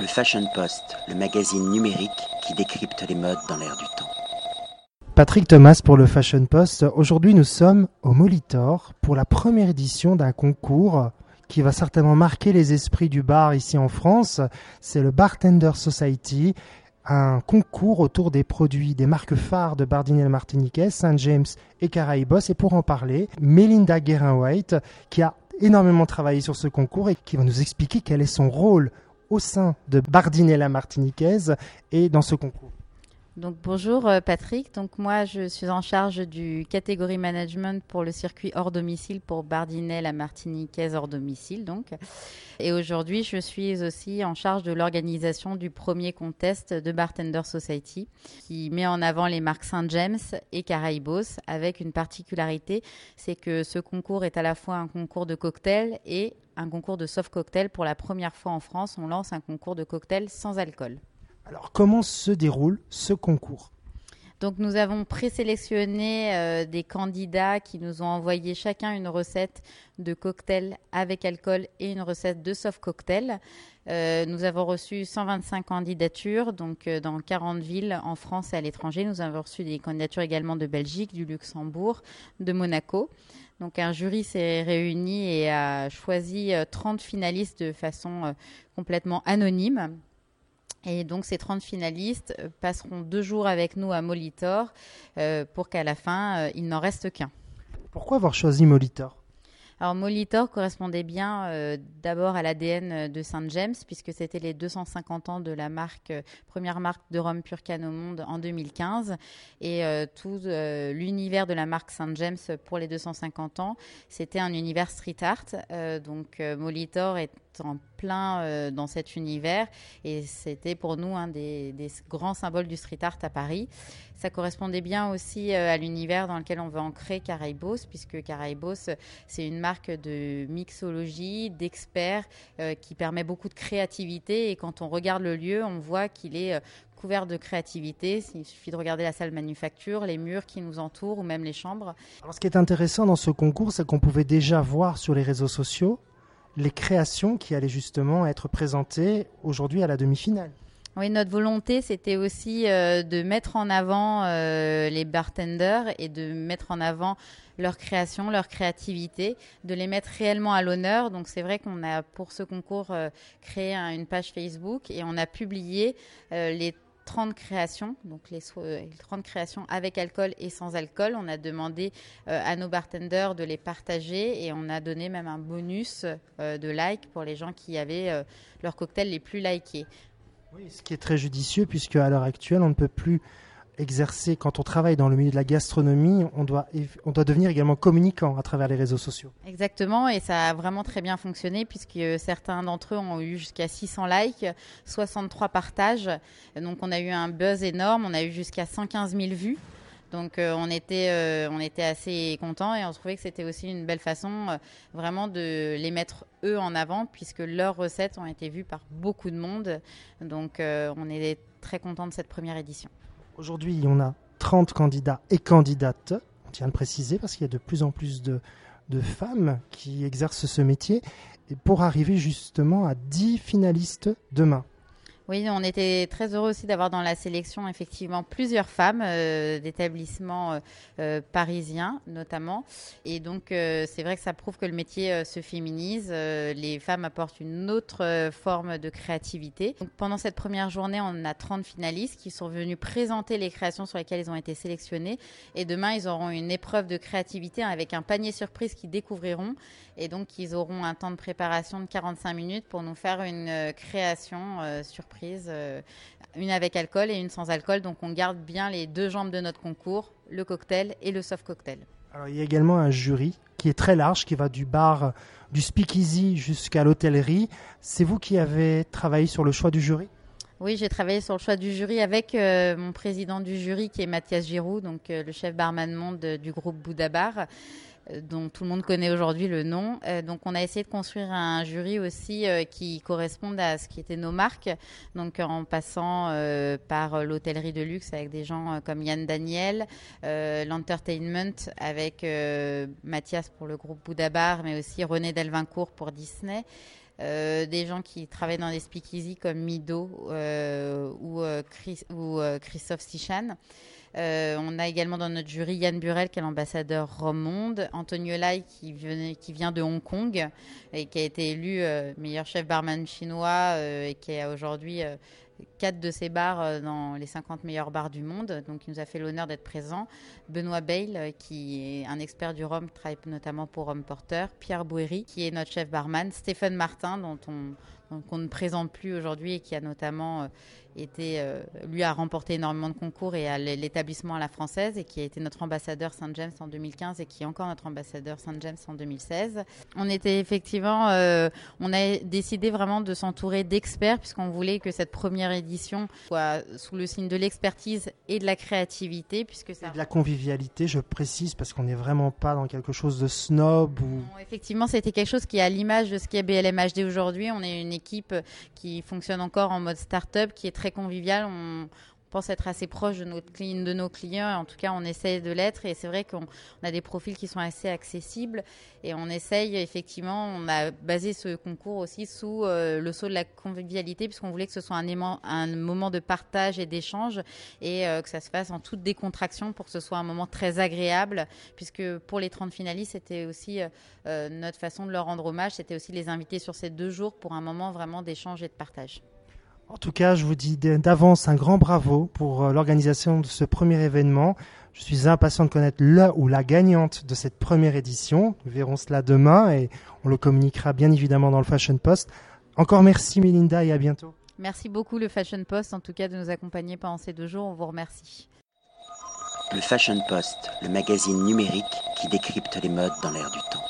Le Fashion Post, le magazine numérique qui décrypte les modes dans l'air du temps. Patrick Thomas pour le Fashion Post. Aujourd'hui, nous sommes au Molitor pour la première édition d'un concours qui va certainement marquer les esprits du bar ici en France. C'est le Bartender Society, un concours autour des produits des marques phares de Bardinel Martiniquez, Saint James et Caraïbos. Et pour en parler, Melinda Guérin-White, qui a énormément travaillé sur ce concours et qui va nous expliquer quel est son rôle au sein de Bardinella Martiniquez et dans ce concours. Bonjour euh, Patrick, donc moi je suis en charge du catégorie management pour le circuit hors domicile pour Bardinet la Martiniquaise hors domicile donc. Et aujourd'hui je suis aussi en charge de l'organisation du premier contest de Bartender Society qui met en avant les marques Saint James et Caraïbos avec une particularité, c'est que ce concours est à la fois un concours de cocktail et un concours de soft cocktail. Pour la première fois en France, on lance un concours de cocktail sans alcool. Alors comment se déroule ce concours? Nous avons présélectionné euh, des candidats qui nous ont envoyé chacun une recette de cocktail avec alcool et une recette de soft cocktail. Euh, nous avons reçu 125 candidatures, donc euh, dans 40 villes en France et à l'étranger. Nous avons reçu des candidatures également de Belgique, du Luxembourg, de Monaco. Donc un jury s'est réuni et a choisi 30 finalistes de façon complètement anonyme. Et donc ces 30 finalistes euh, passeront deux jours avec nous à Molitor euh, pour qu'à la fin, euh, il n'en reste qu'un. Pourquoi avoir choisi Molitor? Alors Molitor correspondait bien d'abord à l'ADN de Saint James puisque c'était les 250 ans de la marque première marque de rhum Purcan au monde en 2015 et tout l'univers de la marque Saint James pour les 250 ans c'était un univers street art. Donc Molitor est en plein euh, dans cet univers et c'était pour nous un des, grands symboles du street art à Paris. Ça correspondait bien aussi euh, à l'univers dans lequel on veut ancrer Caraïbos, puisque Caraïbos, c'est une marque de mixologie, d'experts, euh, qui permet beaucoup de créativité. Et quand on regarde le lieu, on voit qu'il est couvert de créativité. Il suffit de regarder la salle manufacture, les murs qui nous entourent ou même les chambres. Alors, ce qui est intéressant dans ce concours, c'est qu'on pouvait déjà voir sur les réseaux sociaux les créations qui allaient justement être présentées aujourd'hui à la demi-finale. Oui, notre volonté, c'était aussi euh, de mettre en avant euh, les bartenders et de mettre en avant leur création, leur créativité, de les mettre réellement à l'honneur. Donc c'est vrai qu'on a pour ce concours euh, créé une page Facebook et on a publié les 30 créations, donc les, 30 créations avec alcool et sans alcool. On a demandé euh, à nos bartenders de les partager et on a donné même un bonus euh, de like pour les gens qui avaient euh, leurs cocktails les plus likés. Oui, ce qui est très judicieux puisque à l'heure actuelle, on ne peut plus exercer, quand on travaille dans le milieu de la gastronomie, on doit, on doit devenir également communicant à travers les réseaux sociaux. Exactement, et ça a vraiment très bien fonctionné puisque certains d'entre eux ont eu jusqu'à 600 likes, 63 partages. Donc on a eu un buzz énorme, on a eu jusqu'à 115 000 vues. Donc euh, on était euh, on était assez contents et on trouvait que c'était aussi une belle façon euh, vraiment de les mettre eux en avant puisque leurs recettes ont été vues par beaucoup de monde. Donc on est très contents de cette première édition. Aujourd'hui, on a 30 candidats et candidates, on tient à le préciser, parce qu'il y a de plus en plus de, femmes qui exercent ce métier, et pour arriver justement à 10 finalistes demain. Oui, on était très heureux aussi d'avoir dans la sélection effectivement plusieurs femmes euh, d'établissements euh, euh, parisiens notamment. Et donc c'est vrai que ça prouve que le métier se féminise. les femmes apportent une autre forme de créativité. Donc, pendant cette première journée, on a 30 finalistes qui sont venus présenter les créations sur lesquelles ils ont été sélectionnés. Et demain, ils auront une épreuve de créativité avec un panier surprise qu'ils découvriront. Et donc ils auront un temps de préparation de 45 minutes pour nous faire une création surprise euh, une avec alcool et une sans alcool. Donc on garde bien les deux jambes de notre concours, le cocktail et le soft cocktail. Alors il y a également un jury qui est très large, qui va du bar, du speakeasy jusqu'à l'hôtellerie. C'est vous qui avez travaillé sur le choix du jury? Oui, j'ai travaillé sur le choix du jury avec euh, mon président du jury qui est Mathias Giroud, donc euh, le chef barman monde du groupe Bouddha Bar dont tout le monde connaît aujourd'hui le nom. Euh, donc on a essayé de construire un jury aussi euh, qui corresponde à ce qui étaient nos marques, donc en passant euh, par l'hôtellerie de luxe avec des gens comme Yann Daniel, l'entertainment avec Mathias pour le groupe Bouddha Bar, mais aussi René Delvincourt pour Disney. des gens qui travaillent dans des speakeasy comme Mido ou, ou Christophe Sichan. Euh, on a également dans notre jury Yann Burel, qui est l'ambassadeur Rome Monde, Antonio Lai, qui, qui vient de Hong Kong et qui a été élu euh, meilleur chef barman chinois euh, et qui a aujourd'hui quatre de ses bars dans les 50 meilleurs bars du monde. Donc, il nous a fait l'honneur d'être présent. Benoît Bale, qui est un expert du rhum, travaille notamment pour Rhum Porter. Pierre Bouéry, qui est notre chef barman. Stéphane Martin, dont on, ne présente plus aujourd'hui et qui a notamment euh, été, euh, lui a remporté énormément de concours et à l'établissement à la française et qui a été notre ambassadeur Saint James en 2015 et qui est encore notre ambassadeur Saint James en 2016. On était effectivement, euh, on a décidé vraiment de s'entourer d'experts puisqu'on voulait que cette première édition soit sous le signe de l'expertise et de la créativité puisque ça. Et de la convivialité, je précise parce qu'on n'est vraiment pas dans quelque chose de snob ou. effectivement, c'était quelque chose qui est à l'image de ce qu'est BLMHD aujourd'hui. On est une équipe qui fonctionne encore en mode start-up, qui est très conviviale. On, pense être assez proche de, de nos clients. En tout cas, on essaye de l'être. Et c'est vrai qu'on a des profils qui sont assez accessibles. Et on essaye, effectivement, on a basé ce concours aussi sous euh, le sceau de la convivialité, puisqu'on voulait que ce soit un moment de partage et d'échange et euh, que ça se fasse en toute décontraction pour que ce soit un moment très agréable. Puisque pour les 30 finalistes, c'était aussi euh, notre façon de leur rendre hommage. C'était aussi les inviter sur ces deux jours pour un moment vraiment d'échange et de partage. En tout cas, je vous dis d'avance un grand bravo pour euh, l'organisation de ce premier événement. Je suis impatient de connaître le ou la gagnante de cette première édition. Nous verrons cela demain et on le communiquera bien évidemment dans le Fashion Post. Encore merci Melinda et à bientôt. Merci beaucoup le Fashion Post en tout cas de nous accompagner pendant ces deux jours. On vous remercie. Le Fashion Post, le magazine numérique qui décrypte les modes dans l'air du temps.